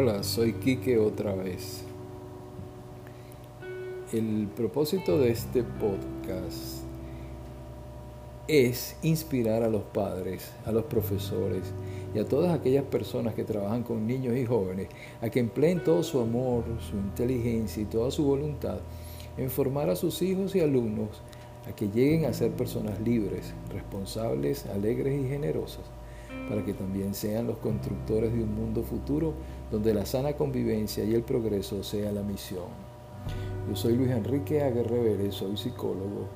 Hola, soy Quique otra vez. El propósito de este podcast es inspirar a los padres, a los profesores y a todas aquellas personas que trabajan con niños y jóvenes a que empleen todo su amor, su inteligencia y toda su voluntad en formar a sus hijos y alumnos a que lleguen a ser personas libres, responsables, alegres y generosas, para que también sean los constructores de un mundo futuro donde la sana convivencia y el progreso sea la misión. Yo soy Luis Enrique Aguerre soy psicólogo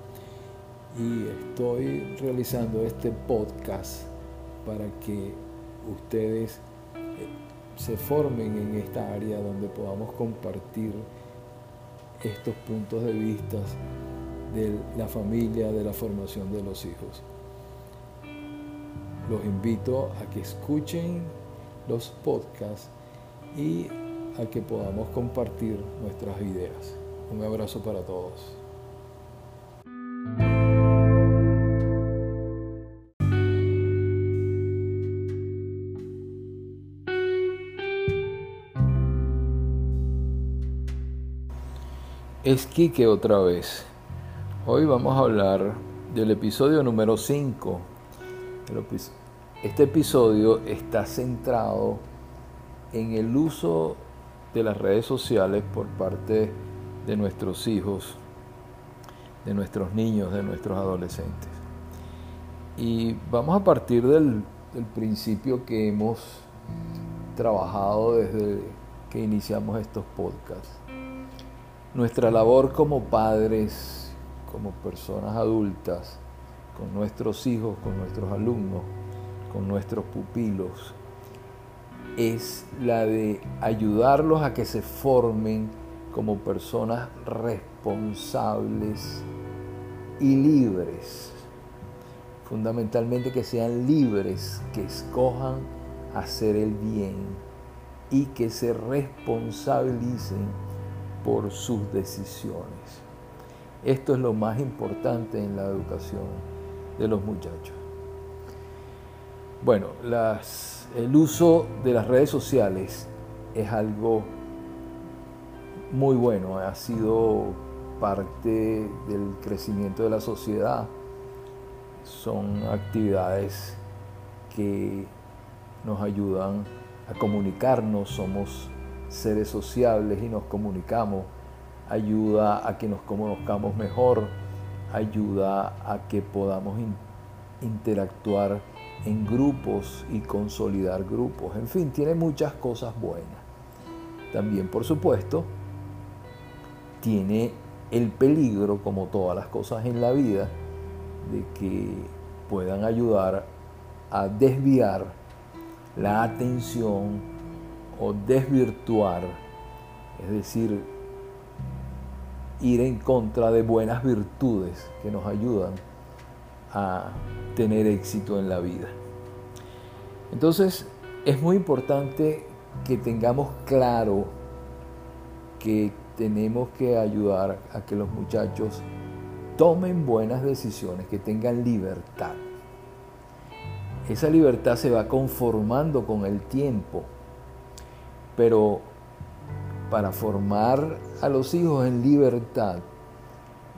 y estoy realizando este podcast para que ustedes eh, se formen en esta área donde podamos compartir estos puntos de vista de la familia, de la formación de los hijos. Los invito a que escuchen los podcasts y a que podamos compartir nuestras ideas. Un abrazo para todos. Es Quique otra vez. Hoy vamos a hablar del episodio número 5. Este episodio está centrado en el uso de las redes sociales por parte de nuestros hijos, de nuestros niños, de nuestros adolescentes. Y vamos a partir del, principio que hemos trabajado desde que iniciamos estos podcasts. Nuestra labor como padres, como personas adultas, con nuestros hijos, con nuestros alumnos, con nuestros pupilos, es la de ayudarlos a que se formen como personas responsables y libres. Fundamentalmente que sean libres, que escojan hacer el bien y que se responsabilicen por sus decisiones. Esto es lo más importante en la educación de los muchachos. Bueno, el uso de las redes sociales es algo muy bueno, ha sido parte del crecimiento de la sociedad. Son actividades que nos ayudan a comunicarnos, somos seres sociables y nos comunicamos, ayuda a que nos conozcamos mejor, ayuda a que podamos interactuar en grupos y consolidar grupos. En fin, tiene muchas cosas buenas. También, por supuesto, tiene el peligro, como todas las cosas en la vida, de que puedan ayudar a desviar la atención o desvirtuar, es decir, ir en contra de buenas virtudes que nos ayudan a tener éxito en la vida. Entonces, es muy importante que tengamos claro que tenemos que ayudar a que los muchachos tomen buenas decisiones, que tengan libertad. Esa libertad se va conformando con el tiempo, pero para formar a los hijos en libertad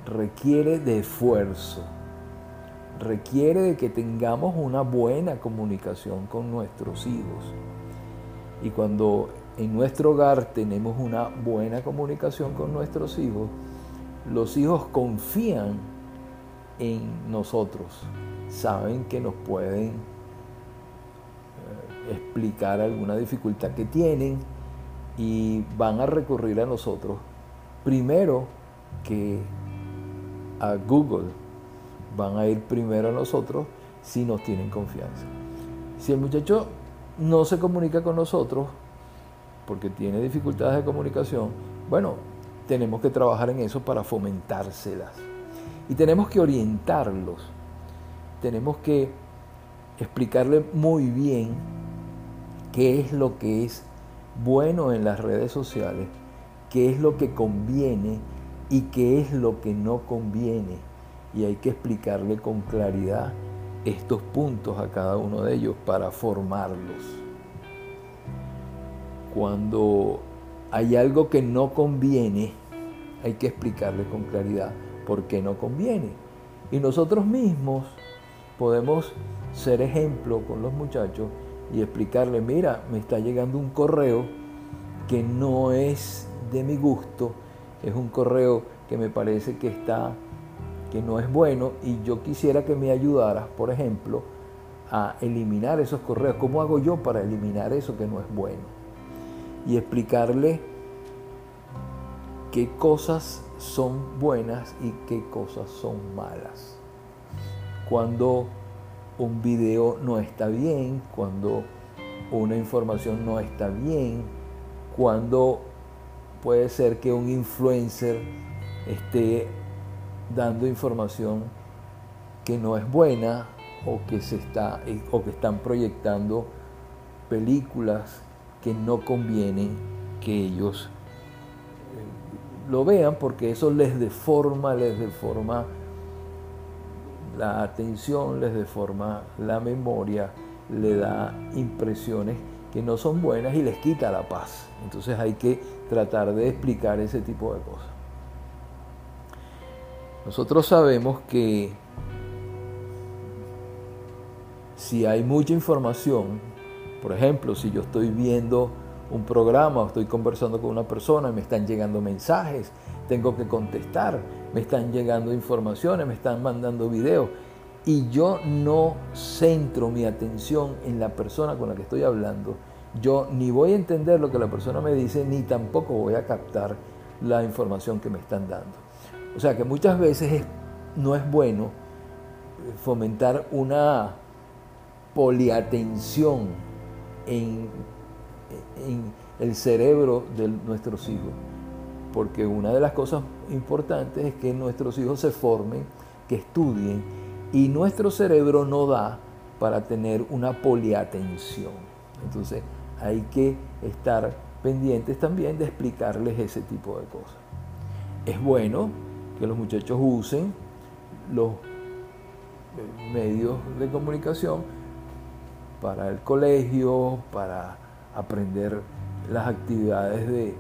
requiere de esfuerzo, requiere de que tengamos una buena comunicación con nuestros hijos. Y cuando en nuestro hogar tenemos una buena comunicación con nuestros hijos, los hijos confían en nosotros, saben que nos pueden eh, explicar alguna dificultad que tienen y van a recurrir a nosotros primero que a Google van a ir primero a nosotros si nos tienen confianza. Si el muchacho no se comunica con nosotros porque tiene dificultades de comunicación, bueno, tenemos que trabajar en eso para fomentárselas. Y tenemos que orientarlos. Tenemos que explicarle muy bien qué es lo que es bueno en las redes sociales, qué es lo que conviene y qué es lo que no conviene y hay que explicarle con claridad estos puntos a cada uno de ellos para formarlos. Cuando hay algo que no conviene, hay que explicarle con claridad por qué no conviene. Y nosotros mismos podemos ser ejemplo con los muchachos y explicarle, mira, me está llegando un correo que no es de mi gusto, es un correo que me parece que está que no es bueno y yo quisiera que me ayudaras, por ejemplo, a eliminar esos correos. ¿Cómo hago yo para eliminar eso que no es bueno? Y explicarle qué cosas son buenas y qué cosas son malas. Cuando un video no está bien, cuando una información no está bien, cuando puede ser que un influencer esté dando información que no es buena o que se está o que están proyectando películas que no conviene que ellos eh, lo vean porque eso les deforma, les deforma la atención, les deforma la memoria, le da impresiones que no son buenas y les quita la paz. Entonces hay que tratar de explicar ese tipo de cosas. Nosotros sabemos que si hay mucha información, por ejemplo, si yo estoy viendo un programa o estoy conversando con una persona y me están llegando mensajes, tengo que contestar, me están llegando informaciones, me están mandando videos y yo no centro mi atención en la persona con la que estoy hablando, yo ni voy a entender lo que la persona me dice, ni tampoco voy a captar la información que me están dando. O sea que muchas veces no es bueno fomentar una poliatención en, el cerebro de nuestros hijos. Porque una de las cosas importantes es que nuestros hijos se formen, que estudien, y nuestro cerebro no da para tener una poliatención. Entonces hay que estar pendientes también de explicarles ese tipo de cosas. Es bueno que los muchachos usen los eh, medios de comunicación para el colegio, para aprender las actividades de,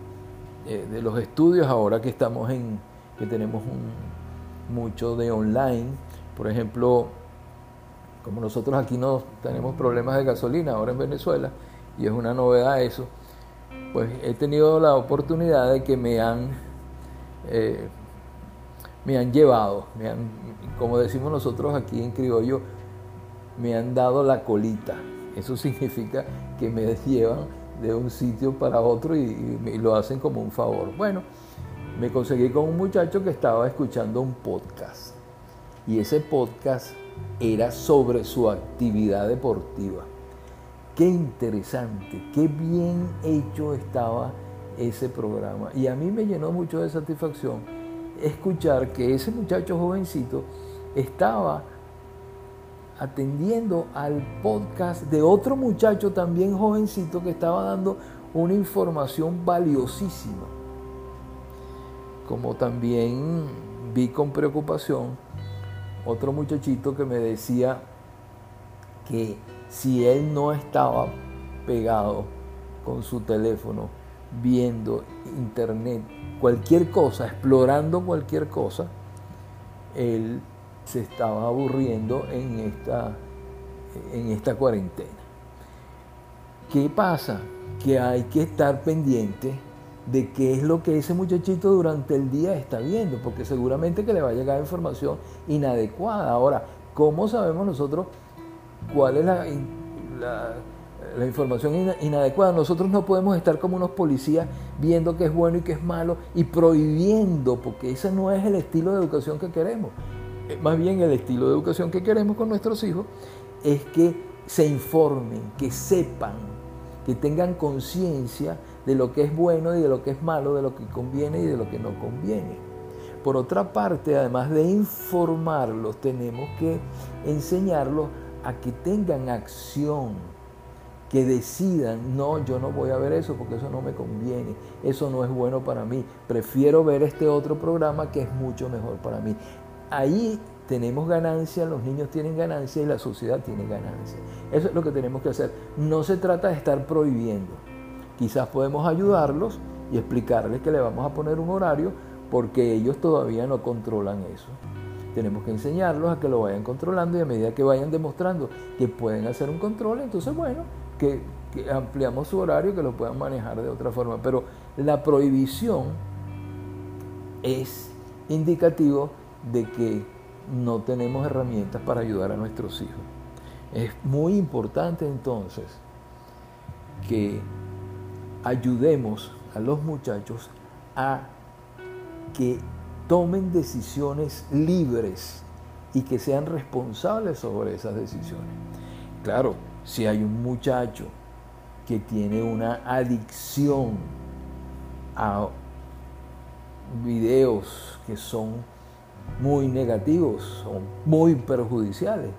eh, de los estudios ahora que estamos en, que tenemos un, mucho de online. Por ejemplo, como nosotros aquí no tenemos problemas de gasolina ahora en Venezuela, y es una novedad eso, pues he tenido la oportunidad de que me han eh, me han llevado, me han, como decimos nosotros aquí en criollo, me han dado la colita. Eso significa que me llevan de un sitio para otro y, lo hacen como un favor. Bueno, me conseguí con un muchacho que estaba escuchando un podcast y ese podcast era sobre su actividad deportiva. Qué interesante, qué bien hecho estaba ese programa y a mí me llenó mucho de satisfacción escuchar que ese muchacho jovencito estaba atendiendo al podcast de otro muchacho también jovencito que estaba dando una información valiosísima. Como también vi con preocupación otro muchachito que me decía que si él no estaba pegado con su teléfono viendo internet cualquier cosa, explorando cualquier cosa, él se estaba aburriendo en esta, en esta cuarentena. ¿Qué pasa? Que hay que estar pendiente de qué es lo que ese muchachito durante el día está viendo, porque seguramente que le va a llegar información inadecuada. Ahora, ¿cómo sabemos nosotros cuál es la, la la información inadecuada. Nosotros no podemos estar como unos policías viendo qué es bueno y qué es malo y prohibiendo, porque ese no es el estilo de educación que queremos. Eh, más bien el estilo de educación que queremos con nuestros hijos es que se informen, que sepan, que tengan conciencia de lo que es bueno y de lo que es malo, de lo que conviene y de lo que no conviene. Por otra parte, además de informarlos, tenemos que enseñarlos a que tengan acción, que decidan, no, yo no voy a ver eso porque eso no me conviene, eso no es bueno para mí, prefiero ver este otro programa que es mucho mejor para mí. Ahí tenemos ganancia, los niños tienen ganancia y la sociedad tiene ganancia. Eso es lo que tenemos que hacer. No se trata de estar prohibiendo, Quizás podemos ayudarlos y explicarles que le vamos a poner un horario porque ellos todavía no controlan eso. Tenemos que enseñarlos a que lo vayan controlando y a medida que vayan demostrando que pueden hacer un control, entonces bueno, que, ampliamos su horario, que lo puedan manejar de otra forma. Pero la prohibición es indicativo de que no tenemos herramientas para ayudar a nuestros hijos. Es muy importante entonces que ayudemos a los muchachos a que tomen decisiones libres y que sean responsables sobre esas decisiones. Claro, si hay un muchacho que tiene una adicción a videos que son muy negativos, son muy perjudiciales.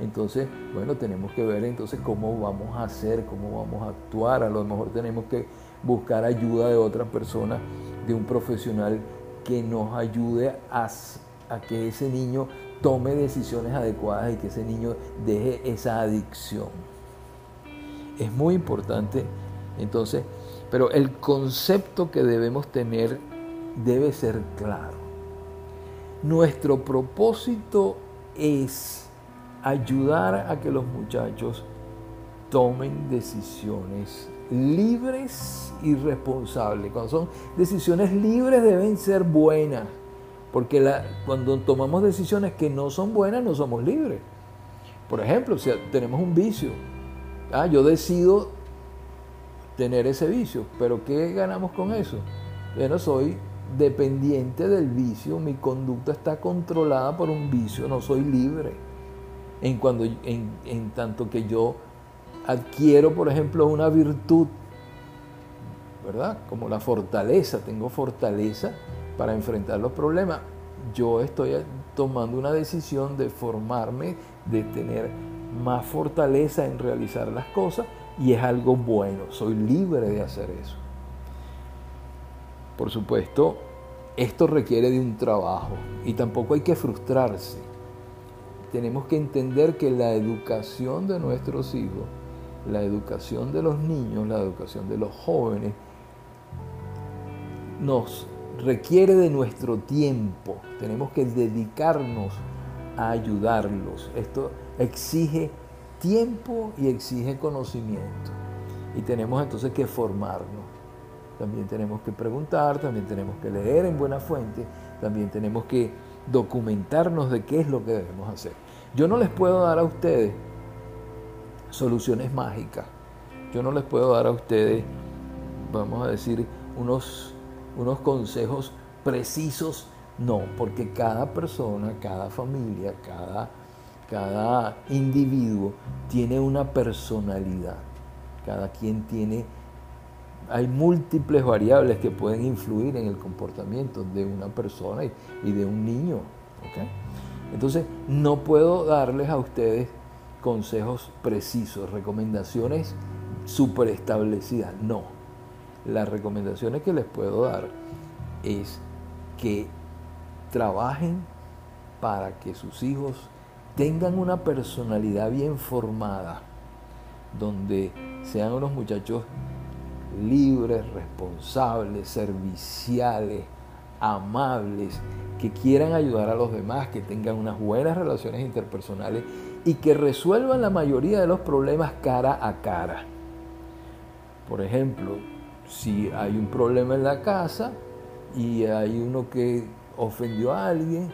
Entonces, bueno, tenemos que ver entonces cómo vamos a hacer, cómo vamos a actuar. A lo mejor tenemos que buscar ayuda de otra persona, de un profesional que nos ayude a, a que ese niño tome decisiones adecuadas y que ese niño deje esa adicción. Es muy importante, entonces, pero el concepto que debemos tener debe ser claro. Nuestro propósito es ayudar a que los muchachos tomen decisiones libres y responsables. Cuando son decisiones libres deben ser buenas, porque cuando tomamos decisiones que no son buenas no somos libres. Por ejemplo, si tenemos un vicio, ah, yo decido tener ese vicio, pero ¿qué ganamos con eso? Bueno, soy dependiente del vicio, mi conducta está controlada por un vicio, no soy libre. En, cuando, en, tanto que yo adquiero, por ejemplo, una virtud, ¿verdad? Como la fortaleza, tengo fortaleza para enfrentar los problemas. Yo estoy tomando una decisión de formarme, de tener más fortaleza en realizar las cosas y es algo bueno, soy libre de hacer eso. Por supuesto, esto requiere de un trabajo y tampoco hay que frustrarse. Tenemos que entender que la educación de nuestros hijos, la educación de los niños, la educación de los jóvenes, nos requiere de nuestro tiempo. Tenemos que dedicarnos a ayudarlos. Esto exige tiempo y exige conocimiento. Y tenemos entonces que formarnos también tenemos que preguntar, también tenemos que leer en buena fuente, también tenemos que documentarnos de qué es lo que debemos hacer. Yo no les puedo dar a ustedes soluciones mágicas. Yo no les puedo dar a ustedes, vamos a decir, unos, unos consejos precisos. No, porque cada persona, cada familia, cada, cada individuo tiene una personalidad. Cada quien tiene hay múltiples variables que pueden influir en el comportamiento de una persona y, de un niño. Entonces, no puedo darles a ustedes consejos precisos, recomendaciones súper establecidas. No. Las recomendaciones que les puedo dar es que trabajen para que sus hijos tengan una personalidad bien formada, donde sean unos muchachos libres, responsables, serviciales, amables, que quieran ayudar a los demás, que tengan unas buenas relaciones interpersonales y que resuelvan la mayoría de los problemas cara a cara. Por ejemplo, si hay un problema en la casa y hay uno que ofendió a alguien,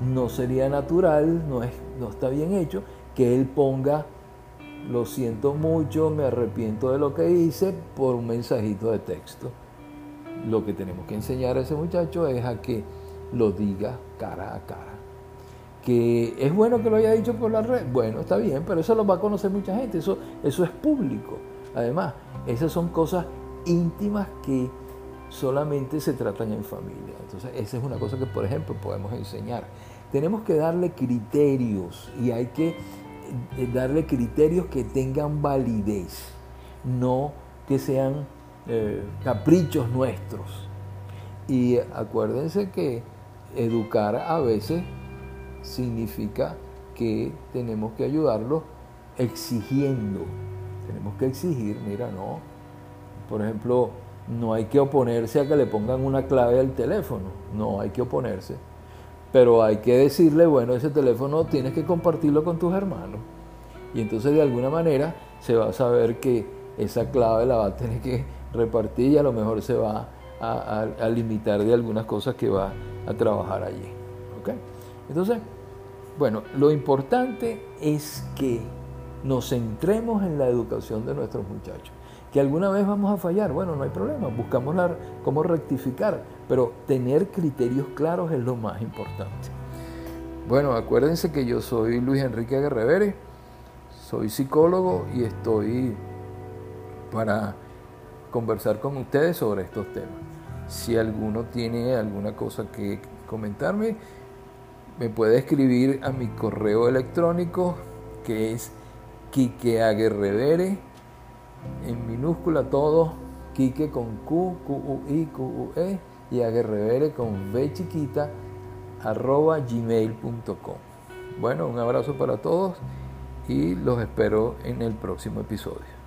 no sería natural, no, es, no está bien hecho, que él ponga lo siento mucho, me arrepiento de lo que hice por un mensajito de texto. Lo que tenemos que enseñar a ese muchacho es a que lo diga cara a cara. Que es bueno que lo haya dicho por la red, bueno, está bien, pero eso lo va a conocer mucha gente, eso, eso es público. Además, esas son cosas íntimas que solamente se tratan en familia. Entonces, esa es una cosa que, por ejemplo, podemos enseñar. Tenemos que darle criterios y hay que darle criterios que tengan validez, no que sean eh, caprichos nuestros. Y acuérdense que educar a veces significa que tenemos que ayudarlos exigiendo. Tenemos que exigir, mira, no, Por ejemplo, no hay que oponerse a que le pongan una clave al teléfono, no hay que oponerse. Pero hay que decirle, bueno, ese teléfono tienes que compartirlo con tus hermanos. Y entonces de alguna manera se va a saber que esa clave la va a tener que repartir y a lo mejor se va a, limitar de algunas cosas que va a trabajar allí. Entonces, bueno, lo importante es que nos centremos en la educación de nuestros muchachos. Que alguna vez vamos a fallar, bueno, no hay problema, buscamos la, cómo rectificar, pero tener criterios claros es lo más importante. Bueno, acuérdense que yo soy Luis Enrique Guerrevere, soy psicólogo y estoy para conversar con ustedes sobre estos temas. Si alguno tiene alguna cosa que comentarme, me puede escribir a mi correo electrónico que es quiqueaguerrevere en minúscula todo, Quique con Q, Q, U, I, Q, U, E y Aguerrevere con V chiquita arroba gmail.com. Bueno, un abrazo para todos y los espero en el próximo episodio.